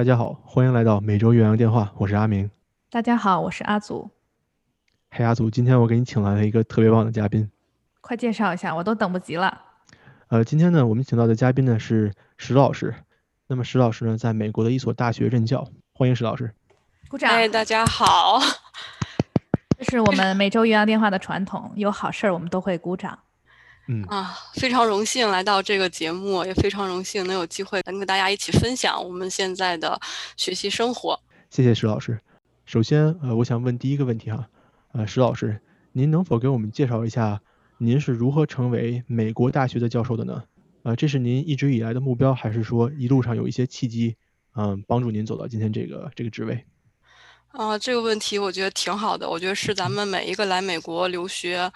大家好，欢迎来到每周岳阳电话，我是阿明。大家好，我是阿祖。嘿，阿祖，今天我给你请来了一个特别棒的嘉宾，快介绍一下，我都等不及了。呃，今天呢，我们请到的嘉宾呢是石老师。那么石老师呢，在美国的一所大学任教，欢迎石老师。鼓掌。哎，大家好。这是我们每周岳阳电话的传统，有好事儿我们都会鼓掌。嗯啊，非常荣幸来到这个节目，也非常荣幸能有机会能跟大家一起分享我们现在的学习生活。谢谢石老师。首先，呃，我想问第一个问题哈，呃，石老师，您能否给我们介绍一下您是如何成为美国大学的教授的呢？呃，这是您一直以来的目标，还是说一路上有一些契机，嗯，帮助您走到今天这个这个职位？啊，这个问题我觉得挺好的，我觉得是咱们每一个来美国留学。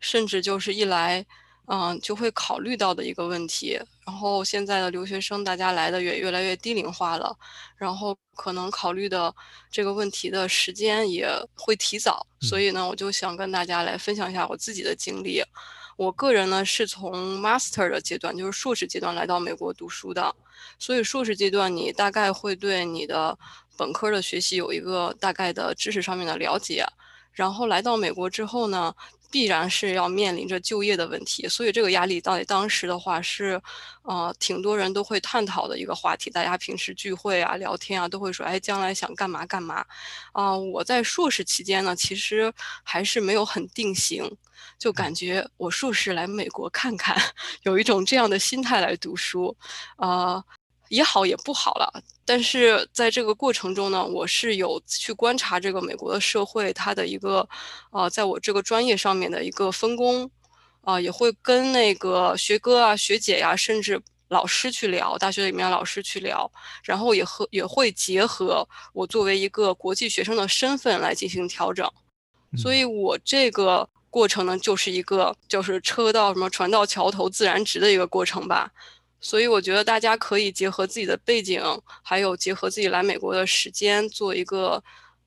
甚至就是一来，嗯，就会考虑到的一个问题。然后现在的留学生，大家来的也越来越低龄化了，然后可能考虑的这个问题的时间也会提早。所以呢，我就想跟大家来分享一下我自己的经历。我个人呢是从 master 的阶段，就是硕士阶段来到美国读书的。所以硕士阶段，你大概会对你的本科的学习有一个大概的知识上面的了解。然后来到美国之后呢？必然是要面临着就业的问题，所以这个压力到底当时的话是，呃，挺多人都会探讨的一个话题。大家平时聚会啊、聊天啊，都会说，哎，将来想干嘛干嘛。啊，我在硕士期间呢，其实还是没有很定型，就感觉我硕士来美国看看，有一种这样的心态来读书，啊。也好也不好了，但是在这个过程中呢，我是有去观察这个美国的社会，它的一个，呃，在我这个专业上面的一个分工，啊，也会跟那个学哥啊、学姐呀，甚至老师去聊，大学里面老师去聊，然后也和也会结合我作为一个国际学生的身份来进行调整，所以我这个过程呢，就是一个就是车到什么船到桥头自然直的一个过程吧。所以我觉得大家可以结合自己的背景，还有结合自己来美国的时间，做一个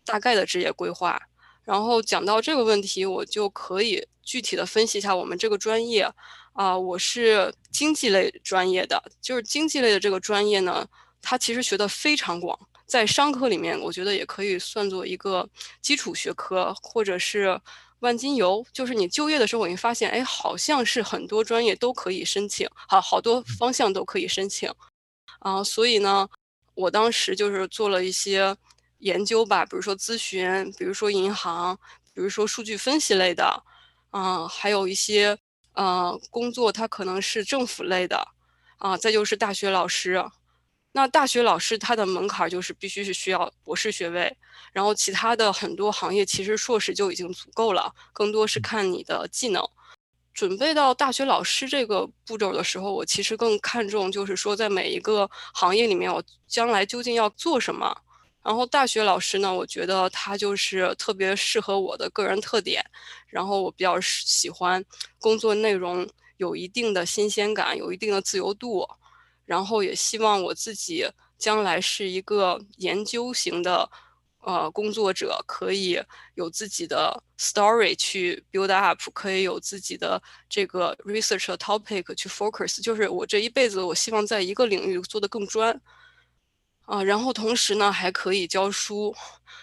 大概的职业规划。然后讲到这个问题，我就可以具体的分析一下我们这个专业。啊，我是经济类专业的，就是经济类的这个专业呢，它其实学的非常广，在商科里面，我觉得也可以算作一个基础学科，或者是。万金油就是你就业的时候，你发现，哎，好像是很多专业都可以申请，好，好多方向都可以申请，啊，所以呢，我当时就是做了一些研究吧，比如说咨询，比如说银行，比如说数据分析类的，啊，还有一些呃工作，它可能是政府类的，啊，再就是大学老师。那大学老师他的门槛就是必须是需要博士学位，然后其他的很多行业其实硕士就已经足够了，更多是看你的技能。准备到大学老师这个步骤的时候，我其实更看重就是说在每一个行业里面，我将来究竟要做什么。然后大学老师呢，我觉得他就是特别适合我的个人特点，然后我比较喜欢工作内容有一定的新鲜感，有一定的自由度。然后也希望我自己将来是一个研究型的，呃，工作者，可以有自己的 story 去 build up，可以有自己的这个 research topic 去 focus。就是我这一辈子，我希望在一个领域做得更专，啊，然后同时呢，还可以教书。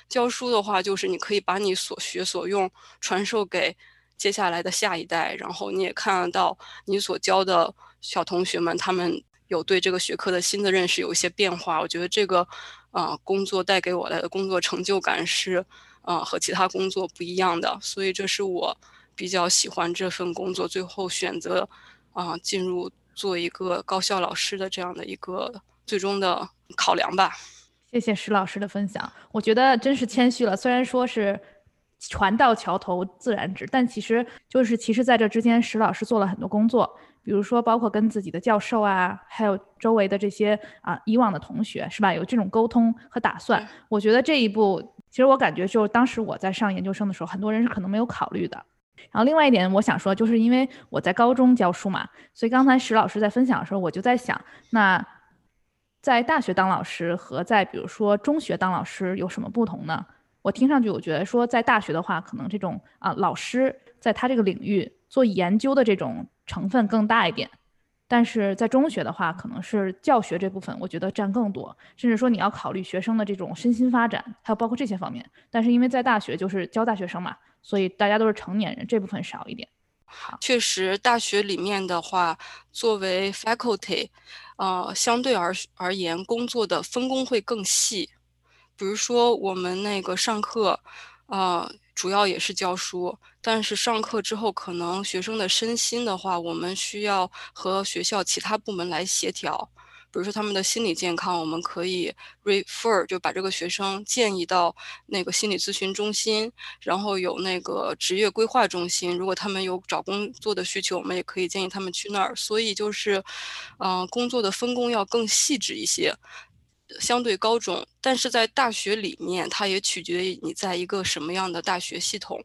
教书的话，就是你可以把你所学所用传授给接下来的下一代，然后你也看得到你所教的小同学们他们。有对这个学科的新的认识，有一些变化。我觉得这个，呃，工作带给我来的工作成就感是，呃，和其他工作不一样的。所以这是我比较喜欢这份工作，最后选择，啊，进入做一个高校老师的这样的一个最终的考量吧。谢谢石老师的分享，我觉得真是谦虚了。虽然说是船到桥头自然直，但其实就是其实在这之间，石老师做了很多工作。比如说，包括跟自己的教授啊，还有周围的这些啊以往的同学，是吧？有这种沟通和打算。我觉得这一步，其实我感觉，就是当时我在上研究生的时候，很多人是可能没有考虑的。然后另外一点，我想说，就是因为我在高中教书嘛，所以刚才石老师在分享的时候，我就在想，那在大学当老师和在比如说中学当老师有什么不同呢？我听上去，我觉得说在大学的话，可能这种啊老师在他这个领域做研究的这种。成分更大一点，但是在中学的话，可能是教学这部分，我觉得占更多，甚至说你要考虑学生的这种身心发展，还有包括这些方面。但是因为在大学就是教大学生嘛，所以大家都是成年人，这部分少一点。好，确实，大学里面的话，作为 faculty，呃，相对而而言，工作的分工会更细。比如说我们那个上课，呃。主要也是教书，但是上课之后，可能学生的身心的话，我们需要和学校其他部门来协调。比如说他们的心理健康，我们可以 refer 就把这个学生建议到那个心理咨询中心，然后有那个职业规划中心。如果他们有找工作的需求，我们也可以建议他们去那儿。所以就是，嗯，工作的分工要更细致一些。相对高中，但是在大学里面，它也取决于你在一个什么样的大学系统。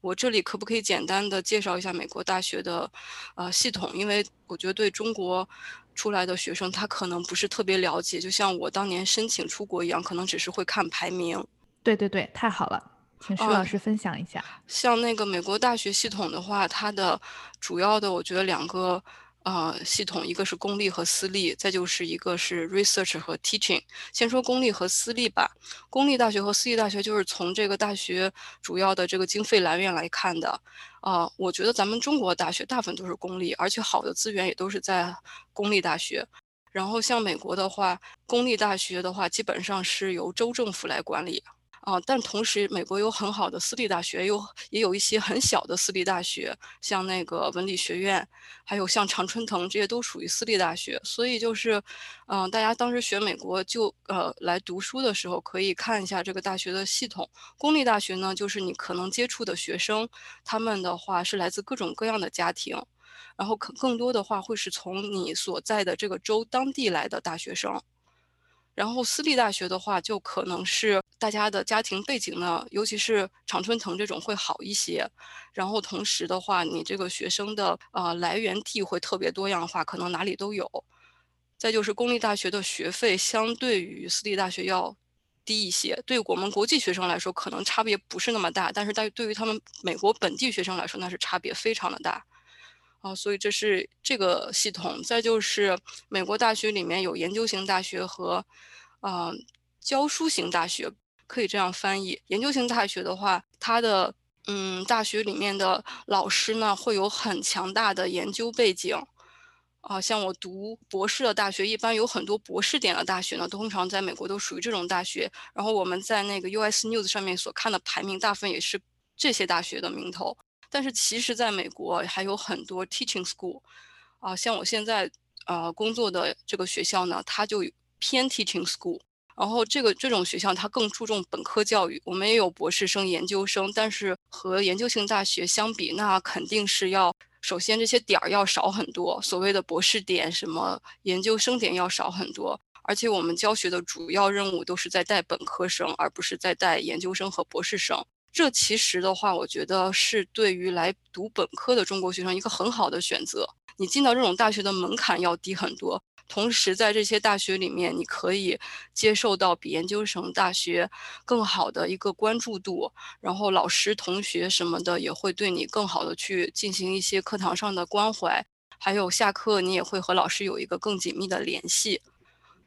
我这里可不可以简单的介绍一下美国大学的呃系统？因为我觉得对中国出来的学生，他可能不是特别了解，就像我当年申请出国一样，可能只是会看排名。对对对，太好了，请徐老师分享一下。像那个美国大学系统的话，它的主要的，我觉得两个。呃，系统一个是公立和私立，再就是一个是 research 和 teaching。先说公立和私立吧。公立大学和私立大学就是从这个大学主要的这个经费来源来看的。啊，我觉得咱们中国大学大部分都是公立，而且好的资源也都是在公立大学。然后像美国的话，公立大学的话基本上是由州政府来管理。啊，但同时，美国有很好的私立大学，有也有一些很小的私立大学，像那个文理学院，还有像常春藤，这些都属于私立大学。所以就是，嗯，大家当时学美国就呃来读书的时候，可以看一下这个大学的系统。公立大学呢，就是你可能接触的学生，他们的话是来自各种各样的家庭，然后可更多的话会是从你所在的这个州当地来的大学生。然后私立大学的话，就可能是大家的家庭背景呢，尤其是常春藤这种会好一些。然后同时的话，你这个学生的呃来源地会特别多样化，可能哪里都有。再就是公立大学的学费相对于私立大学要低一些，对我们国际学生来说可能差别不是那么大，但是对对于他们美国本地学生来说，那是差别非常的大。啊，所以这是这个系统。再就是美国大学里面有研究型大学和，啊，教书型大学，可以这样翻译。研究型大学的话，它的嗯，大学里面的老师呢会有很强大的研究背景。啊，像我读博士的大学，一般有很多博士点的大学呢，通常在美国都属于这种大学。然后我们在那个 US News 上面所看的排名，大部分也是这些大学的名头。但是其实，在美国还有很多 teaching school，啊，像我现在呃工作的这个学校呢，它就偏 teaching school。然后这个这种学校它更注重本科教育，我们也有博士生、研究生，但是和研究型大学相比，那肯定是要首先这些点儿要少很多，所谓的博士点、什么研究生点要少很多。而且我们教学的主要任务都是在带本科生，而不是在带研究生和博士生。这其实的话，我觉得是对于来读本科的中国学生一个很好的选择。你进到这种大学的门槛要低很多，同时在这些大学里面，你可以接受到比研究生大学更好的一个关注度，然后老师、同学什么的也会对你更好的去进行一些课堂上的关怀，还有下课你也会和老师有一个更紧密的联系。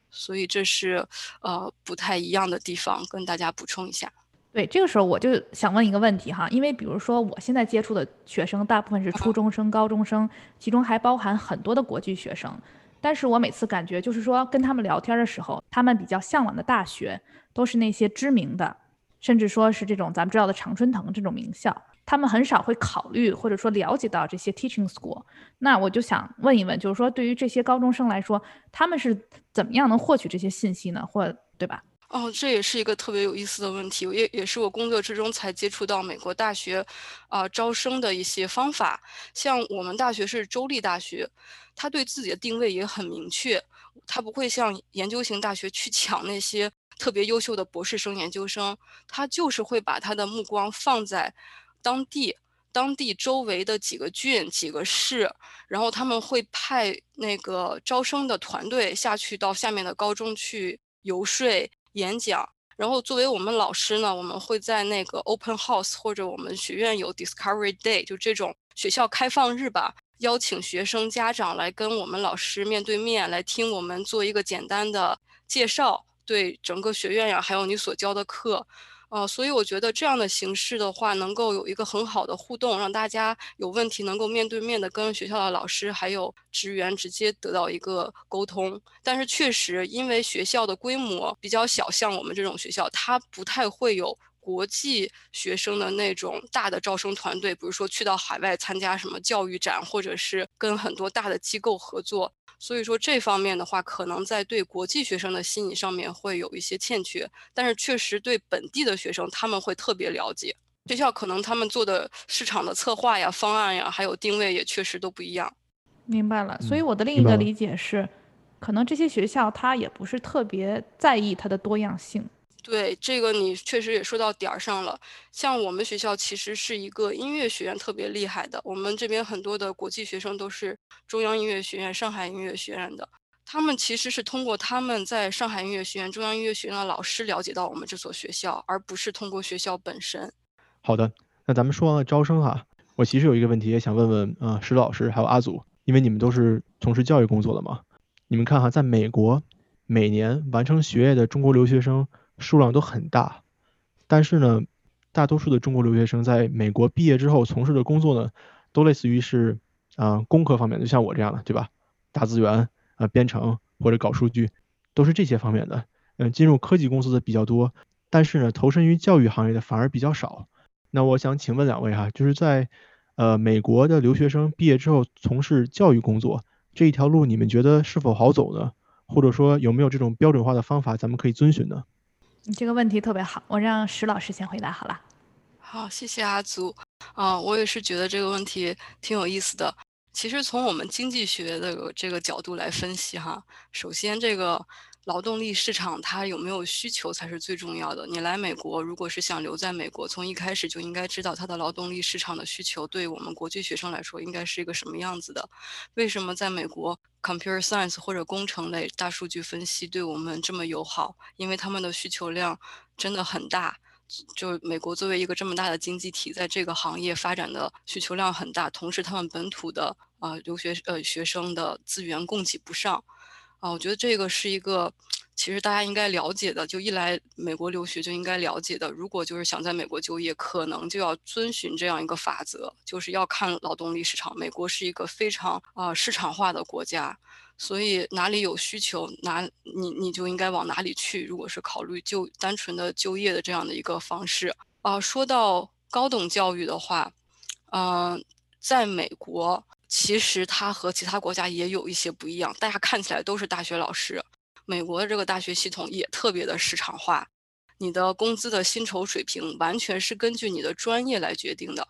所以这是呃不太一样的地方，跟大家补充一下。对，这个时候我就想问一个问题哈，因为比如说我现在接触的学生大部分是初中生、高中生，其中还包含很多的国际学生，但是我每次感觉就是说跟他们聊天的时候，他们比较向往的大学都是那些知名的，甚至说是这种咱们知道的常春藤这种名校，他们很少会考虑或者说了解到这些 teaching school。那我就想问一问，就是说对于这些高中生来说，他们是怎么样能获取这些信息呢？或对吧？哦，这也是一个特别有意思的问题，也也是我工作之中才接触到美国大学，啊招生的一些方法。像我们大学是州立大学，它对自己的定位也很明确，它不会像研究型大学去抢那些特别优秀的博士生、研究生，它就是会把它的目光放在当地、当地周围的几个郡、几个市，然后他们会派那个招生的团队下去到下面的高中去游说。演讲，然后作为我们老师呢，我们会在那个 open house 或者我们学院有 discovery day，就这种学校开放日吧，邀请学生家长来跟我们老师面对面来听我们做一个简单的介绍，对整个学院呀，还有你所教的课。呃，所以我觉得这样的形式的话，能够有一个很好的互动，让大家有问题能够面对面的跟学校的老师还有职员直接得到一个沟通。但是确实，因为学校的规模比较小，像我们这种学校，它不太会有。国际学生的那种大的招生团队，比如说去到海外参加什么教育展，或者是跟很多大的机构合作，所以说这方面的话，可能在对国际学生的吸引上面会有一些欠缺。但是确实对本地的学生，他们会特别了解。学校可能他们做的市场的策划呀、方案呀，还有定位也确实都不一样。明白了。所以我的另一个理解是，可能这些学校它也不是特别在意它的多样性。对这个，你确实也说到点儿上了。像我们学校其实是一个音乐学院特别厉害的，我们这边很多的国际学生都是中央音乐学院、上海音乐学院的。他们其实是通过他们在上海音乐学院、中央音乐学院的老师了解到我们这所学校，而不是通过学校本身。好的，那咱们说完了招生哈，我其实有一个问题也想问问啊，石老师还有阿祖，因为你们都是从事教育工作的嘛，你们看哈，在美国每年完成学业的中国留学生。数量都很大，但是呢，大多数的中国留学生在美国毕业之后从事的工作呢，都类似于是啊工科方面，就像我这样的，对吧？大资源啊，编程或者搞数据，都是这些方面的。嗯，进入科技公司的比较多，但是呢，投身于教育行业的反而比较少。那我想请问两位哈，就是在呃美国的留学生毕业之后从事教育工作这一条路，你们觉得是否好走呢？或者说有没有这种标准化的方法咱们可以遵循呢？你这个问题特别好，我让石老师先回答好了。好，谢谢阿祖。啊，我也是觉得这个问题挺有意思的。其实从我们经济学的这个角度来分析哈，首先这个。劳动力市场它有没有需求才是最重要的。你来美国，如果是想留在美国，从一开始就应该知道它的劳动力市场的需求对我们国际学生来说应该是一个什么样子的。为什么在美国，computer science 或者工程类、大数据分析对我们这么友好？因为他们的需求量真的很大。就美国作为一个这么大的经济体，在这个行业发展的需求量很大，同时他们本土的啊留学呃学生的资源供给不上。啊，我觉得这个是一个，其实大家应该了解的。就一来美国留学就应该了解的。如果就是想在美国就业，可能就要遵循这样一个法则，就是要看劳动力市场。美国是一个非常啊市场化的国家，所以哪里有需求，哪你你就应该往哪里去。如果是考虑就单纯的就业的这样的一个方式啊，说到高等教育的话，嗯，在美国。其实它和其他国家也有一些不一样，大家看起来都是大学老师。美国的这个大学系统也特别的市场化，你的工资的薪酬水平完全是根据你的专业来决定的。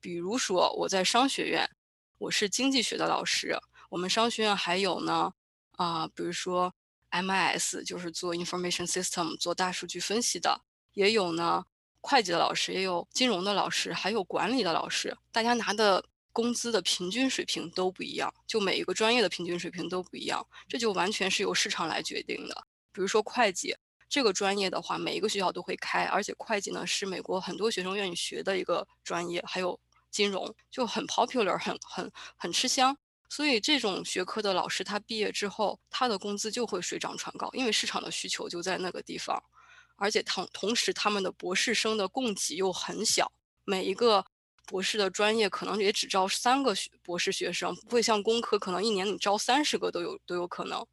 比如说我在商学院，我是经济学的老师，我们商学院还有呢，啊，比如说 MIS 就是做 Information System 做大数据分析的，也有呢会计的老师，也有金融的老师，还有管理的老师，大家拿的。工资的平均水平都不一样，就每一个专业的平均水平都不一样，这就完全是由市场来决定的。比如说会计这个专业的话，每一个学校都会开，而且会计呢是美国很多学生愿意学的一个专业，还有金融就很 popular，很很很吃香。所以这种学科的老师他毕业之后，他的工资就会水涨船高，因为市场的需求就在那个地方，而且同同时他们的博士生的供给又很小，每一个。博士的专业可能也只招三个学博士学生，不会像工科可能一年你招三十个都有都有可能，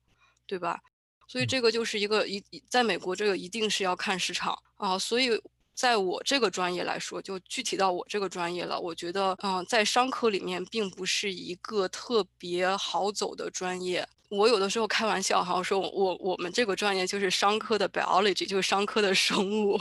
对吧？所以这个就是一个一在美国这个一定是要看市场啊。所以在我这个专业来说，就具体到我这个专业了，我觉得嗯，在商科里面并不是一个特别好走的专业。我有的时候开玩笑哈，我说我我们这个专业就是商科的 biology，就是商科的生物。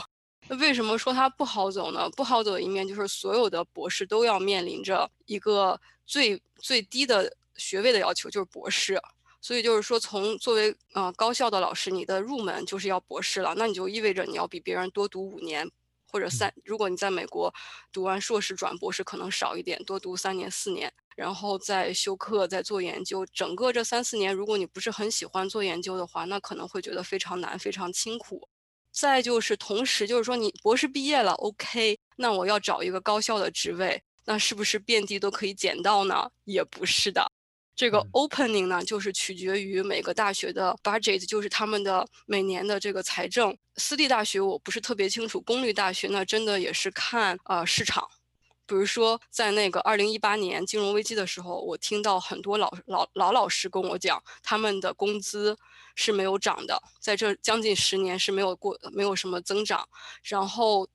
那为什么说它不好走呢？不好走的一面就是所有的博士都要面临着一个最最低的学位的要求，就是博士。所以就是说，从作为呃高校的老师，你的入门就是要博士了，那你就意味着你要比别人多读五年或者三。如果你在美国读完硕士转博士，可能少一点，多读三年四年，然后再修课再做研究。整个这三四年，如果你不是很喜欢做研究的话，那可能会觉得非常难，非常辛苦。再就是同时，就是说你博士毕业了，OK，那我要找一个高校的职位，那是不是遍地都可以捡到呢？也不是的。这个 opening 呢，就是取决于每个大学的 budget，就是他们的每年的这个财政。私立大学我不是特别清楚，公立大学呢，真的也是看呃市场。比如说，在那个二零一八年金融危机的时候，我听到很多老老老老师跟我讲，他们的工资是没有涨的，在这将近十年是没有过没有什么增长。然后，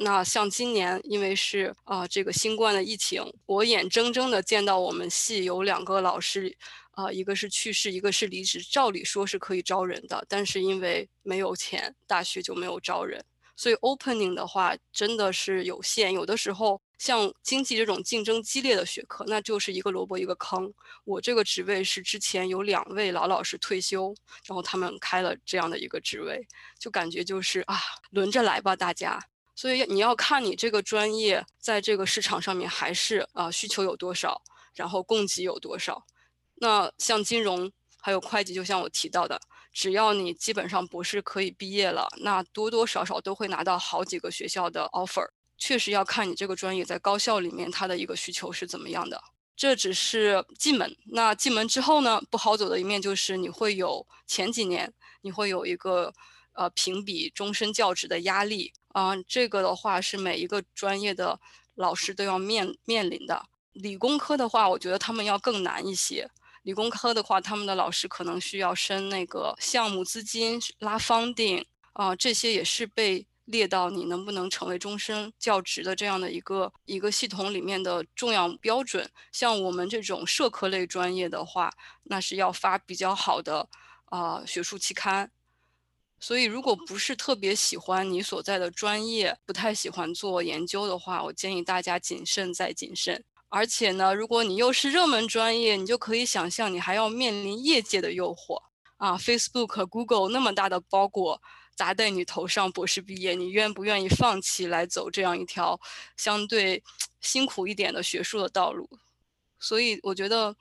那像今年，因为是啊这个新冠的疫情，我眼睁睁的见到我们系有两个老师，啊一个是去世，一个是离职。照理说是可以招人的，但是因为没有钱，大学就没有招人。所以 opening 的话真的是有限，有的时候像经济这种竞争激烈的学科，那就是一个萝卜一个坑。我这个职位是之前有两位老老师退休，然后他们开了这样的一个职位，就感觉就是啊，轮着来吧，大家。所以你要看你这个专业在这个市场上面还是啊需求有多少，然后供给有多少。那像金融还有会计，就像我提到的。只要你基本上博士可以毕业了，那多多少少都会拿到好几个学校的 offer。确实要看你这个专业在高校里面它的一个需求是怎么样的。这只是进门，那进门之后呢，不好走的一面就是你会有前几年你会有一个呃评比终身教职的压力啊，这个的话是每一个专业的老师都要面面临的。理工科的话，我觉得他们要更难一些。理工科的话，他们的老师可能需要申那个项目资金、拉 funding 啊，这些也是被列到你能不能成为终身教职的这样的一个一个系统里面的重要标准。像我们这种社科类专业的话，那是要发比较好的啊学术期刊。所以，如果不是特别喜欢你所在的专业，不太喜欢做研究的话，我建议大家谨慎再谨慎。而且呢，如果你又是热门专业，你就可以想象，你还要面临业界的诱惑啊！Facebook、Google 那么大的包裹砸在你头上，博士毕业，你愿不愿意放弃来走这样一条相对辛苦一点的学术的道路？所以我觉得，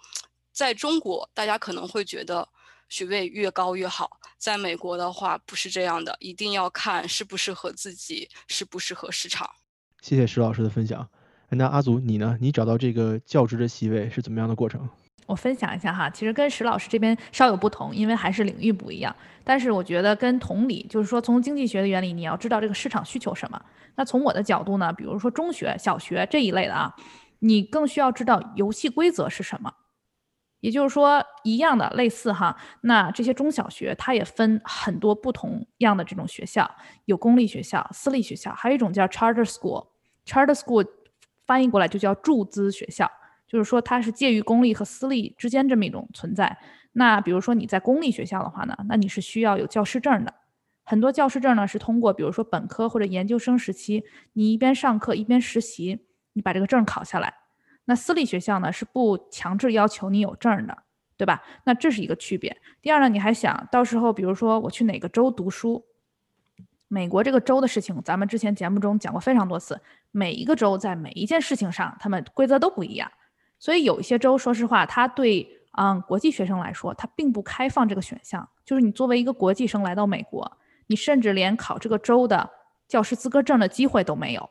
在中国，大家可能会觉得学位越高越好，在美国的话不是这样的，一定要看适不适合自己，适不适合市场。谢谢石老师的分享。那阿祖，你呢？你找到这个教职的席位是怎么样的过程？我分享一下哈，其实跟石老师这边稍有不同，因为还是领域不一样。但是我觉得跟同理，就是说从经济学的原理，你要知道这个市场需求什么。那从我的角度呢，比如说中学、小学这一类的啊，你更需要知道游戏规则是什么。也就是说，一样的类似哈，那这些中小学它也分很多不同样的这种学校，有公立学校、私立学校，还有一种叫 charter school，charter school。翻译过来就叫注资学校，就是说它是介于公立和私立之间这么一种存在。那比如说你在公立学校的话呢，那你是需要有教师证的。很多教师证呢是通过比如说本科或者研究生时期，你一边上课一边实习，你把这个证考下来。那私立学校呢是不强制要求你有证的，对吧？那这是一个区别。第二呢，你还想到时候比如说我去哪个州读书？美国这个州的事情，咱们之前节目中讲过非常多次。每一个州在每一件事情上，他们规则都不一样。所以有一些州，说实话，它对嗯国际学生来说，它并不开放这个选项。就是你作为一个国际生来到美国，你甚至连考这个州的教师资格证的机会都没有。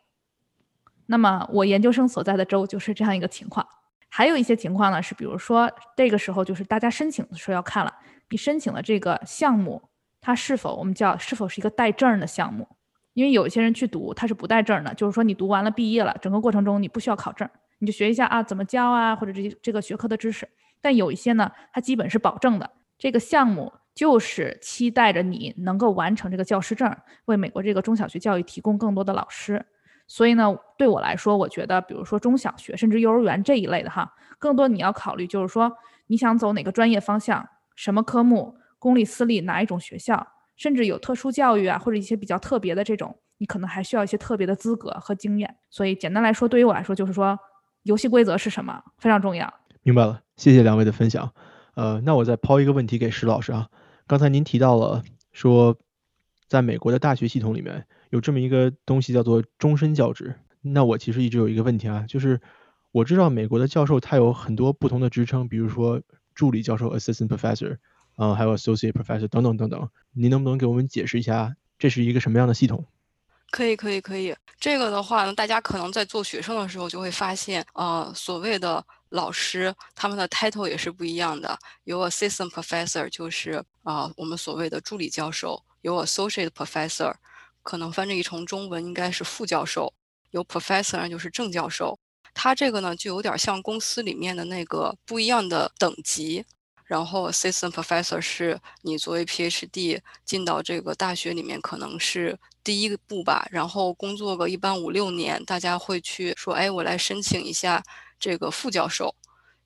那么我研究生所在的州就是这样一个情况。还有一些情况呢，是比如说这个时候就是大家申请的时候要看了，你申请的这个项目。它是否我们叫是否是一个带证的项目？因为有一些人去读，他是不带证的，就是说你读完了毕业了，整个过程中你不需要考证，你就学一下啊怎么教啊，或者这些这个学科的知识。但有一些呢，它基本是保证的，这个项目就是期待着你能够完成这个教师证，为美国这个中小学教育提供更多的老师。所以呢，对我来说，我觉得比如说中小学甚至幼儿园这一类的哈，更多你要考虑就是说你想走哪个专业方向，什么科目。公立、私立哪一种学校，甚至有特殊教育啊，或者一些比较特别的这种，你可能还需要一些特别的资格和经验。所以简单来说，对于我来说，就是说游戏规则是什么非常重要。明白了，谢谢两位的分享。呃，那我再抛一个问题给石老师啊。刚才您提到了说，在美国的大学系统里面有这么一个东西叫做终身教职。那我其实一直有一个问题啊，就是我知道美国的教授他有很多不同的职称，比如说助理教授 （assistant professor）。嗯，还有 associate professor 等等等等，您能不能给我们解释一下这是一个什么样的系统？可以，可以，可以。这个的话呢，大家可能在做学生的时候就会发现，呃，所谓的老师他们的 title 也是不一样的。有 assistant professor，就是啊，我们所谓的助理教授；有 associate professor，可能翻译成中文应该是副教授；有 professor 就是正教授。他这个呢，就有点像公司里面的那个不一样的等级。然后，assistant professor 是你作为 PhD 进到这个大学里面，可能是第一步吧。然后工作个一般五六年，大家会去说，哎，我来申请一下这个副教授，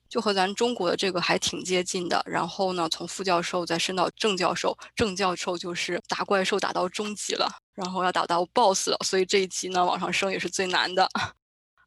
就和咱中国的这个还挺接近的。然后呢，从副教授再升到正教授，正教授就是打怪兽打到中级了，然后要打到 boss 了，所以这一级呢往上升也是最难的。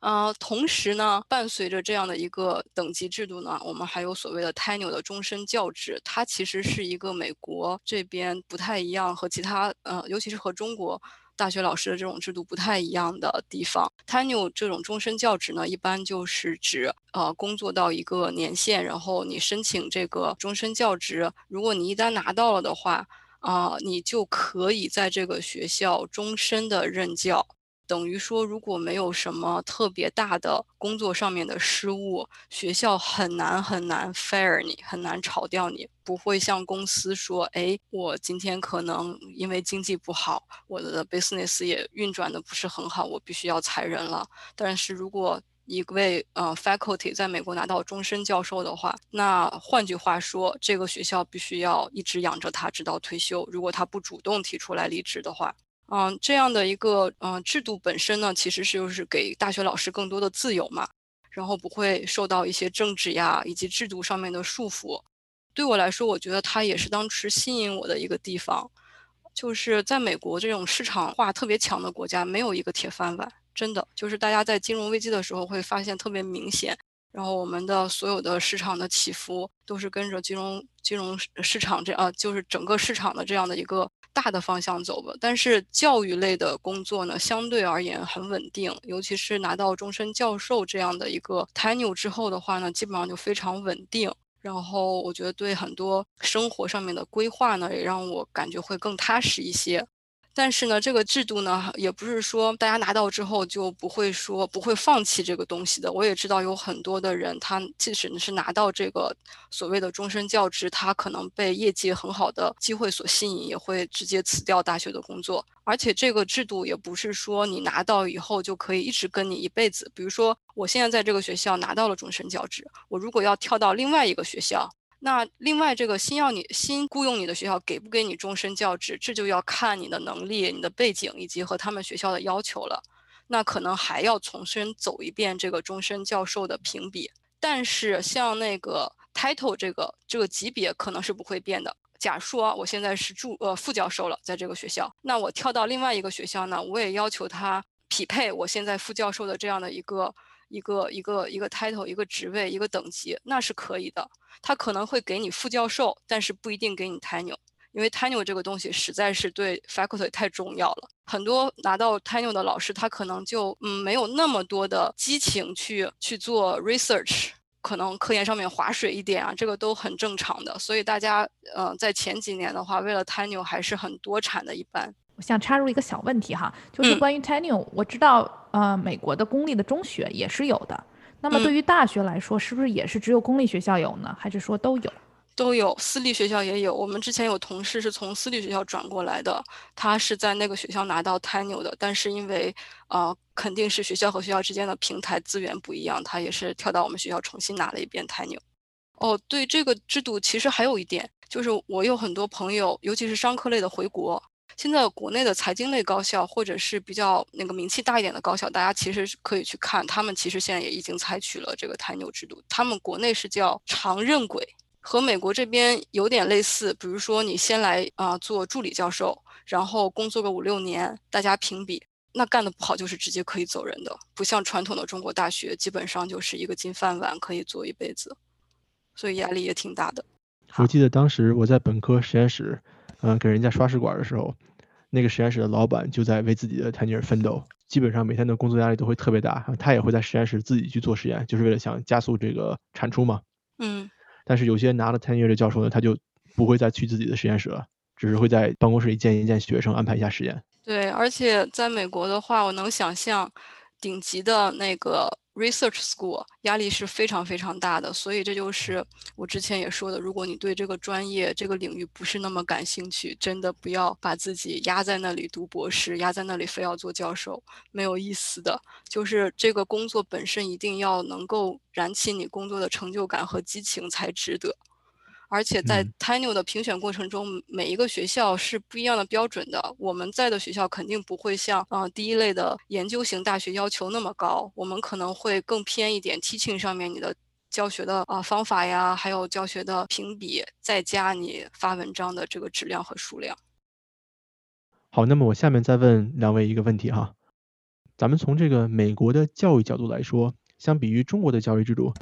呃，同时呢，伴随着这样的一个等级制度呢，我们还有所谓的 tenure 的终身教职，它其实是一个美国这边不太一样，和其他呃，尤其是和中国大学老师的这种制度不太一样的地方。tenure 这种终身教职呢，一般就是指呃工作到一个年限，然后你申请这个终身教职，如果你一旦拿到了的话，啊，你就可以在这个学校终身的任教。等于说，如果没有什么特别大的工作上面的失误，学校很难很难 fire 你，很难炒掉你。不会像公司说，哎，我今天可能因为经济不好，我的 business 也运转的不是很好，我必须要裁人了。但是如果一位呃 faculty 在美国拿到终身教授的话，那换句话说，这个学校必须要一直养着他直到退休。如果他不主动提出来离职的话。嗯，这样的一个嗯制度本身呢，其实是就是给大学老师更多的自由嘛，然后不会受到一些政治呀以及制度上面的束缚。对我来说，我觉得它也是当时吸引我的一个地方，就是在美国这种市场化特别强的国家，没有一个铁饭碗，真的就是大家在金融危机的时候会发现特别明显。然后我们的所有的市场的起伏都是跟着金融金融市场这啊，就是整个市场的这样的一个。大的方向走吧，但是教育类的工作呢，相对而言很稳定，尤其是拿到终身教授这样的一个 tenure 之后的话呢，基本上就非常稳定。然后我觉得对很多生活上面的规划呢，也让我感觉会更踏实一些。但是呢，这个制度呢，也不是说大家拿到之后就不会说不会放弃这个东西的。我也知道有很多的人，他即使是拿到这个所谓的终身教职，他可能被业界很好的机会所吸引，也会直接辞掉大学的工作。而且这个制度也不是说你拿到以后就可以一直跟你一辈子。比如说，我现在在这个学校拿到了终身教职，我如果要跳到另外一个学校。那另外，这个新要你新雇佣你的学校给不给你终身教职，这就要看你的能力、你的背景以及和他们学校的要求了。那可能还要重新走一遍这个终身教授的评比。但是像那个 title 这个这个级别可能是不会变的。假说我现在是助呃副教授了，在这个学校，那我跳到另外一个学校呢，我也要求他匹配我现在副教授的这样的一个。一个一个一个 title 一个职位一个等级那是可以的，他可能会给你副教授，但是不一定给你 tenure，因为 tenure 这个东西实在是对 faculty 太重要了。很多拿到 tenure 的老师，他可能就嗯没有那么多的激情去去做 research，可能科研上面划水一点啊，这个都很正常的。所以大家呃在前几年的话，为了 tenure 还是很多产的一般。我想插入一个小问题哈，就是关于 tenure，我知道呃，美国的公立的中学也是有的。那么对于大学来说，是不是也是只有公立学校有呢？还是说都有？都有，私立学校也有。我们之前有同事是从私立学校转过来的，他是在那个学校拿到 tenure 的，但是因为呃，肯定是学校和学校之间的平台资源不一样，他也是跳到我们学校重新拿了一遍 tenure。哦，对这个制度，其实还有一点，就是我有很多朋友，尤其是商科类的回国。现在国内的财经类高校，或者是比较那个名气大一点的高校，大家其实是可以去看，他们其实现在也已经采取了这个汰牛制度。他们国内是叫长任轨，和美国这边有点类似。比如说你先来啊做助理教授，然后工作个五六年，大家评比，那干得不好就是直接可以走人的，不像传统的中国大学，基本上就是一个金饭碗，可以做一辈子，所以压力也挺大的。我记得当时我在本科实验室。嗯，给人家刷试管的时候，那个实验室的老板就在为自己的 tenure 奋斗，基本上每天的工作压力都会特别大，他也会在实验室自己去做实验，就是为了想加速这个产出嘛。嗯。但是有些拿了 tenure 的教授呢，他就不会再去自己的实验室了，只是会在办公室里见一见学生，安排一下实验。对，而且在美国的话，我能想象顶级的那个 research school 压力是非常非常大的，所以这就是我之前也说的，如果你对这个专业、这个领域不是那么感兴趣，真的不要把自己压在那里读博士，压在那里非要做教授，没有意思的。就是这个工作本身一定要能够燃起你工作的成就感和激情才值得。而且在 Tenure 的评选过程中，每一个学校是不一样的标准的。我们在的学校肯定不会像啊第一类的研究型大学要求那么高，我们可能会更偏一点 teaching 上面你的教学的啊方法呀，还有教学的评比，再加你发文章的这个质量和数量。好，那么我下面再问两位一个问题哈，咱们从这个美国的教育角度来说，相比于中国的教育制度。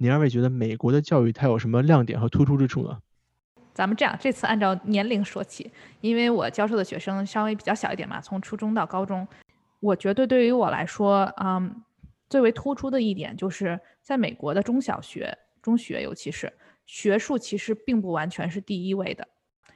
你二位觉得美国的教育它有什么亮点和突出之处呢？咱们这样，这次按照年龄说起，因为我教授的学生稍微比较小一点嘛，从初中到高中，我觉得对于我来说，嗯，最为突出的一点就是在美国的中小学、中学，尤其是学术其实并不完全是第一位的，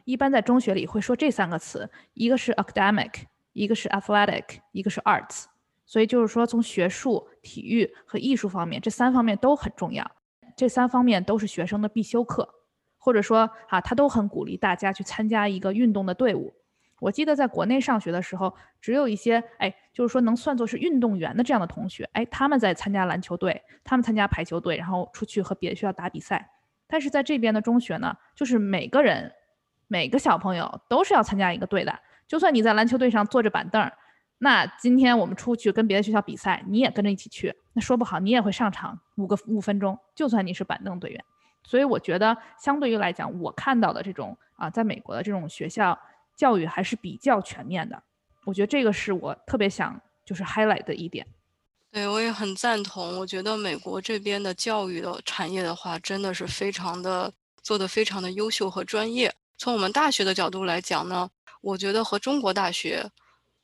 一般在中学里会说这三个词，一个是 academic，一个是 athletic，一个是 arts。所以就是说，从学术、体育和艺术方面，这三方面都很重要。这三方面都是学生的必修课，或者说啊，他都很鼓励大家去参加一个运动的队伍。我记得在国内上学的时候，只有一些哎，就是说能算作是运动员的这样的同学，哎，他们在参加篮球队，他们参加排球队，然后出去和别的学校打比赛。但是在这边的中学呢，就是每个人、每个小朋友都是要参加一个队的，就算你在篮球队上坐着板凳。那今天我们出去跟别的学校比赛，你也跟着一起去，那说不好你也会上场五个五分钟，就算你是板凳队员。所以我觉得，相对于来讲，我看到的这种啊，在美国的这种学校教育还是比较全面的。我觉得这个是我特别想就是 highlight 的一点。对，我也很赞同。我觉得美国这边的教育的产业的话，真的是非常的做的非常的优秀和专业。从我们大学的角度来讲呢，我觉得和中国大学。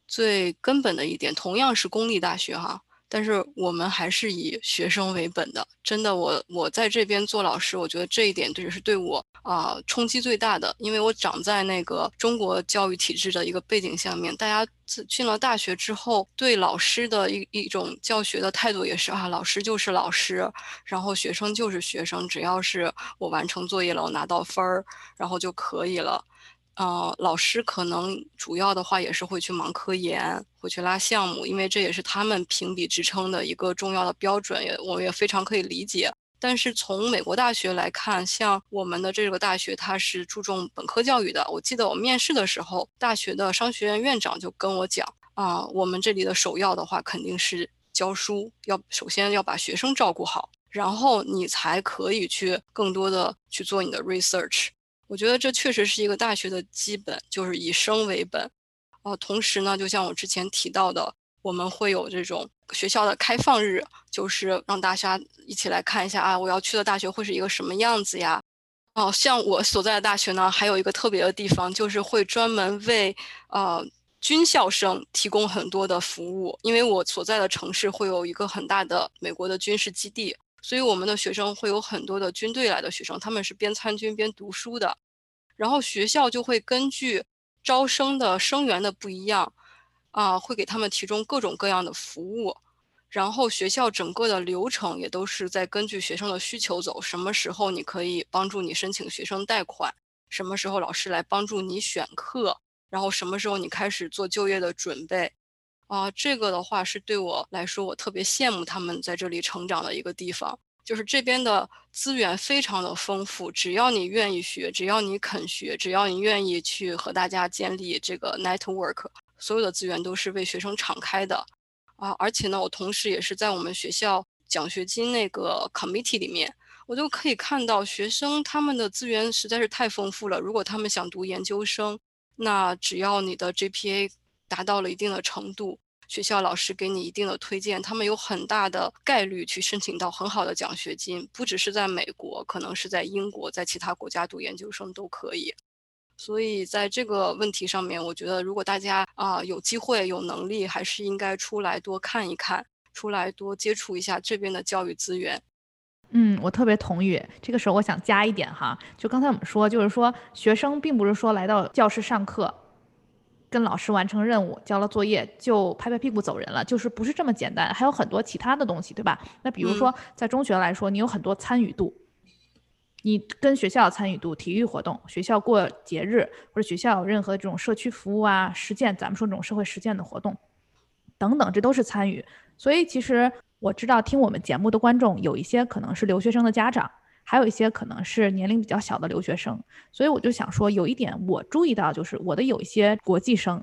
最根本的一点，同样是公立大学哈，但是我们还是以学生为本的。真的，我我在这边做老师，我觉得这一点对是对我啊冲击最大的，因为我长在那个中国教育体制的一个背景下面，大家进了大学之后，对老师的一一种教学的态度也是啊，老师就是老师，然后学生就是学生，只要是我完成作业了，我拿到分儿，然后就可以了。呃，老师可能主要的话也是会去忙科研，会去拉项目，因为这也是他们评比职称的一个重要的标准，也我也非常可以理解。但是从美国大学来看，像我们的这个大学，它是注重本科教育的。我记得我面试的时候，大学的商学院院长就跟我讲啊，我们这里的首要的话肯定是教书，要首先要把学生照顾好，然后你才可以去更多的去做你的 research。我觉得这确实是一个大学的基本，就是以生为本。哦，同时呢，就像我之前提到的，我们会有这种学校的开放日，就是让大家一起来看一下啊，我要去的大学会是一个什么样子呀？哦，像我所在的大学呢，还有一个特别的地方，就是会专门为呃军校生提供很多的服务，因为我所在的城市会有一个很大的美国的军事基地。所以我们的学生会有很多的军队来的学生，他们是边参军边读书的，然后学校就会根据招生的生源的不一样，啊，会给他们提供各种各样的服务，然后学校整个的流程也都是在根据学生的需求走，什么时候你可以帮助你申请学生贷款，什么时候老师来帮助你选课，然后什么时候你开始做就业的准备。啊，这个的话是对我来说，我特别羡慕他们在这里成长的一个地方，就是这边的资源非常的丰富，只要你愿意学，只要你肯学，只要你愿意去和大家建立这个 network，所有的资源都是为学生敞开的。啊，而且呢，我同时也是在我们学校奖学金那个 committee 里面，我就可以看到学生他们的资源实在是太丰富了。如果他们想读研究生，那只要你的 GPA。达到了一定的程度，学校老师给你一定的推荐，他们有很大的概率去申请到很好的奖学金，不只是在美国，可能是在英国，在其他国家读研究生都可以。所以在这个问题上面，我觉得如果大家啊有机会、有能力，还是应该出来多看一看，出来多接触一下这边的教育资源。嗯，我特别同意。这个时候我想加一点哈，就刚才我们说，就是说学生并不是说来到教室上课。跟老师完成任务、交了作业就拍拍屁股走人了，就是不是这么简单，还有很多其他的东西，对吧？那比如说在中学来说，你有很多参与度，你跟学校参与度、体育活动、学校过节日或者学校有任何这种社区服务啊、实践，咱们说这种社会实践的活动等等，这都是参与。所以其实我知道听我们节目的观众有一些可能是留学生的家长。还有一些可能是年龄比较小的留学生，所以我就想说，有一点我注意到，就是我的有一些国际生，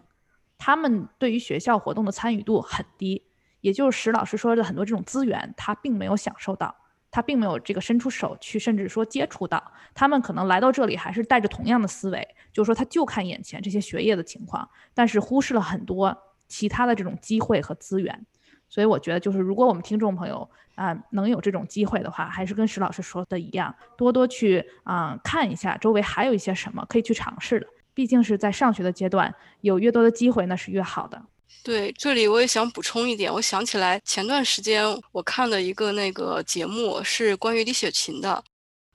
他们对于学校活动的参与度很低，也就是石老师说的很多这种资源，他并没有享受到，他并没有这个伸出手去，甚至说接触到，他们可能来到这里还是带着同样的思维，就是说他就看眼前这些学业的情况，但是忽视了很多其他的这种机会和资源。所以我觉得，就是如果我们听众朋友啊能有这种机会的话，还是跟石老师说的一样，多多去啊看一下周围还有一些什么可以去尝试的。毕竟是在上学的阶段，有越多的机会那是越好的。对，这里我也想补充一点，我想起来前段时间我看的一个那个节目是关于李雪琴的，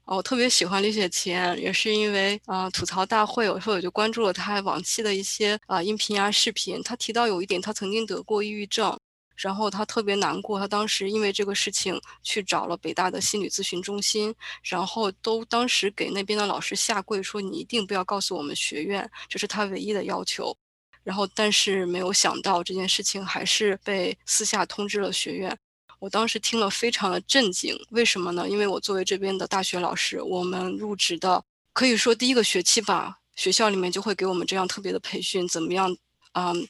哦，我特别喜欢李雪琴，也是因为啊吐槽大会，有时候我就关注了她往期的一些啊音频啊视频，她提到有一点，她曾经得过抑郁症。然后他特别难过，他当时因为这个事情去找了北大的心理咨询中心，然后都当时给那边的老师下跪说：“你一定不要告诉我们学院，这是他唯一的要求。”然后但是没有想到这件事情还是被私下通知了学院。我当时听了非常的震惊，为什么呢？因为我作为这边的大学老师，我们入职的可以说第一个学期吧，学校里面就会给我们这样特别的培训，怎么样？嗯。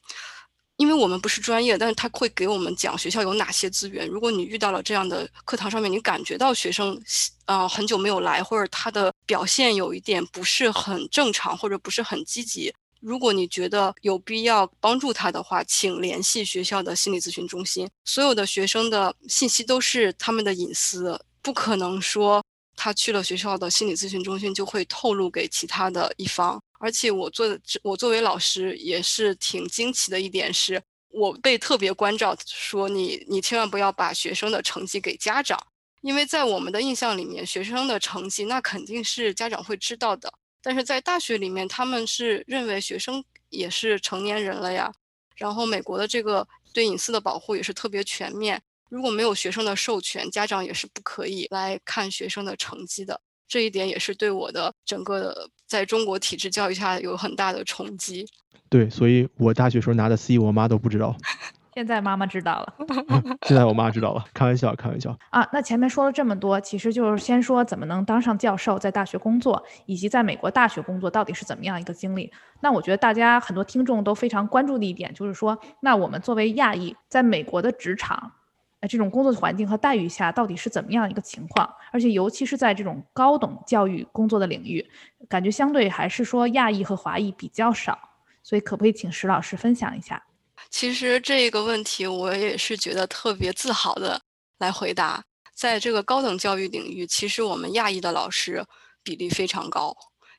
因为我们不是专业，但是他会给我们讲学校有哪些资源。如果你遇到了这样的课堂上面，你感觉到学生啊很久没有来，或者他的表现有一点不是很正常，或者不是很积极，如果你觉得有必要帮助他的话，请联系学校的心理咨询中心。所有的学生的信息都是他们的隐私，不可能说他去了学校的心理咨询中心就会透露给其他的一方。而且我做的，我作为老师也是挺惊奇的一点是，我被特别关照，说你你千万不要把学生的成绩给家长，因为在我们的印象里面，学生的成绩那肯定是家长会知道的。但是在大学里面，他们是认为学生也是成年人了呀，然后美国的这个对隐私的保护也是特别全面，如果没有学生的授权，家长也是不可以来看学生的成绩的。这一点也是对我的整个的在中国体制教育下有很大的冲击。对，所以我大学时候拿的 C，我妈都不知道。现在妈妈知道了。现在我妈知道了，开玩笑，开玩笑。啊，那前面说了这么多，其实就是先说怎么能当上教授，在大学工作，以及在美国大学工作到底是怎么样一个经历。那我觉得大家很多听众都非常关注的一点，就是说，那我们作为亚裔，在美国的职场。呃，这种工作环境和待遇下到底是怎么样一个情况？而且尤其是在这种高等教育工作的领域，感觉相对还是说亚裔和华裔比较少。所以可不可以请石老师分享一下？其实这个问题我也是觉得特别自豪的来回答。在这个高等教育领域，其实我们亚裔的老师比例非常高，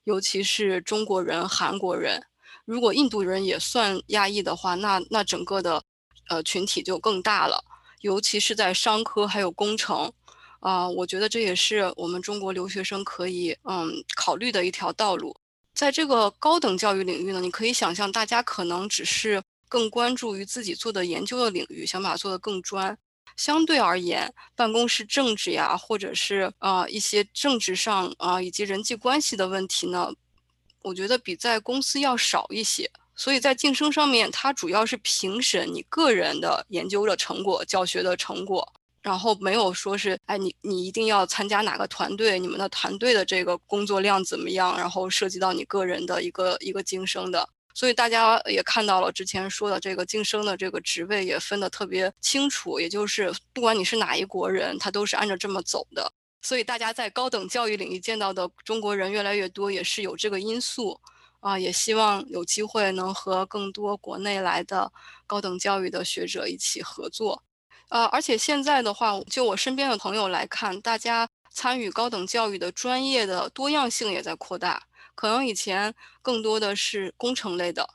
尤其是中国人、韩国人。如果印度人也算亚裔的话，那那整个的呃群体就更大了。尤其是在商科还有工程，啊，我觉得这也是我们中国留学生可以嗯考虑的一条道路。在这个高等教育领域呢，你可以想象，大家可能只是更关注于自己做的研究的领域，想把它做得更专。相对而言，办公室政治呀，或者是啊一些政治上啊以及人际关系的问题呢，我觉得比在公司要少一些。所以在晋升上面，它主要是评审你个人的研究的成果、教学的成果，然后没有说是，哎，你你一定要参加哪个团队，你们的团队的这个工作量怎么样，然后涉及到你个人的一个一个晋升的。所以大家也看到了之前说的这个晋升的这个职位也分得特别清楚，也就是不管你是哪一国人，他都是按照这么走的。所以大家在高等教育领域见到的中国人越来越多，也是有这个因素。啊，也希望有机会能和更多国内来的高等教育的学者一起合作。呃，而且现在的话，就我身边的朋友来看，大家参与高等教育的专业的多样性也在扩大。可能以前更多的是工程类的，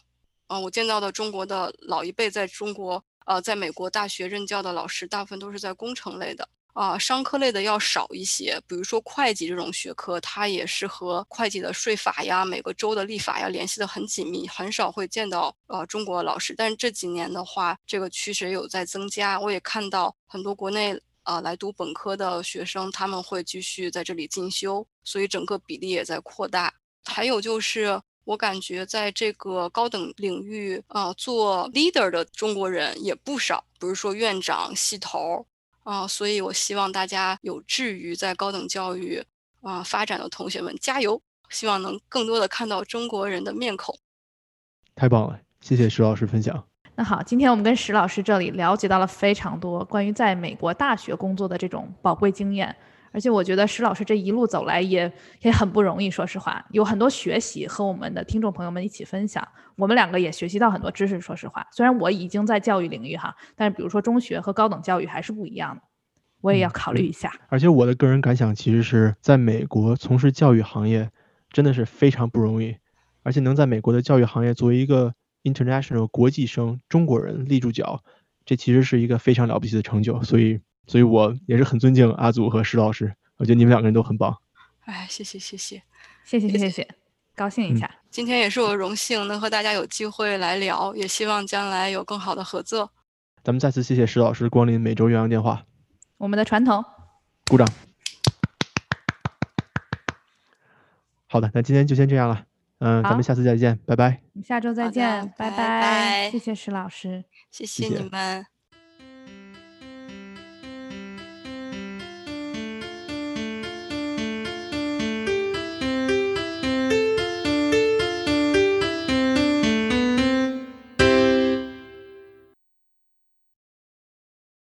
嗯，我见到的中国的老一辈在中国，呃，在美国大学任教的老师，大部分都是在工程类的。啊，商科类的要少一些。比如说会计这种学科，它也是和会计的税法呀、每个州的立法呀联系的很紧密，很少会见到呃中国老师。但是这几年的话，这个趋势也有在增加。我也看到很多国内啊来读本科的学生，他们会继续在这里进修，所以整个比例也在扩大。还有就是。我感觉在这个高等领域啊，做 leader 的中国人也不少，比如说院长、系头啊，所以我希望大家有志于在高等教育啊发展的同学们加油，希望能更多的看到中国人的面孔。太棒了，谢谢石老师分享。那好，今天我们跟石老师这里了解到了非常多关于在美国大学工作的这种宝贵经验。而且我觉得石老师这一路走来也也很不容易，说实话，有很多学习和我们的听众朋友们一起分享。我们两个也学习到很多知识。说实话，虽然我已经在教育领域哈，但是比如说中学和高等教育还是不一样的，我也要考虑一下。而且我的个人感想其实是在美国从事教育行业真的是非常不容易，而且能在美国的教育行业作为一个 international 国际生中国人立住脚，这其实是一个非常了不起的成就。所以。所以我也是很尊敬阿祖和石老师，我觉得你们两个人都很棒。哎，谢谢谢谢谢谢谢谢，高兴一下。今天也是我荣幸能和大家有机会来聊，也希望将来有更好的合作。咱们再次谢谢石老师光临每周岳阳电话，我们的传统，鼓掌。好的，那今天就先这样了，嗯，咱们下次再见，拜拜。下周再见，拜拜。谢谢石老师，谢谢你们。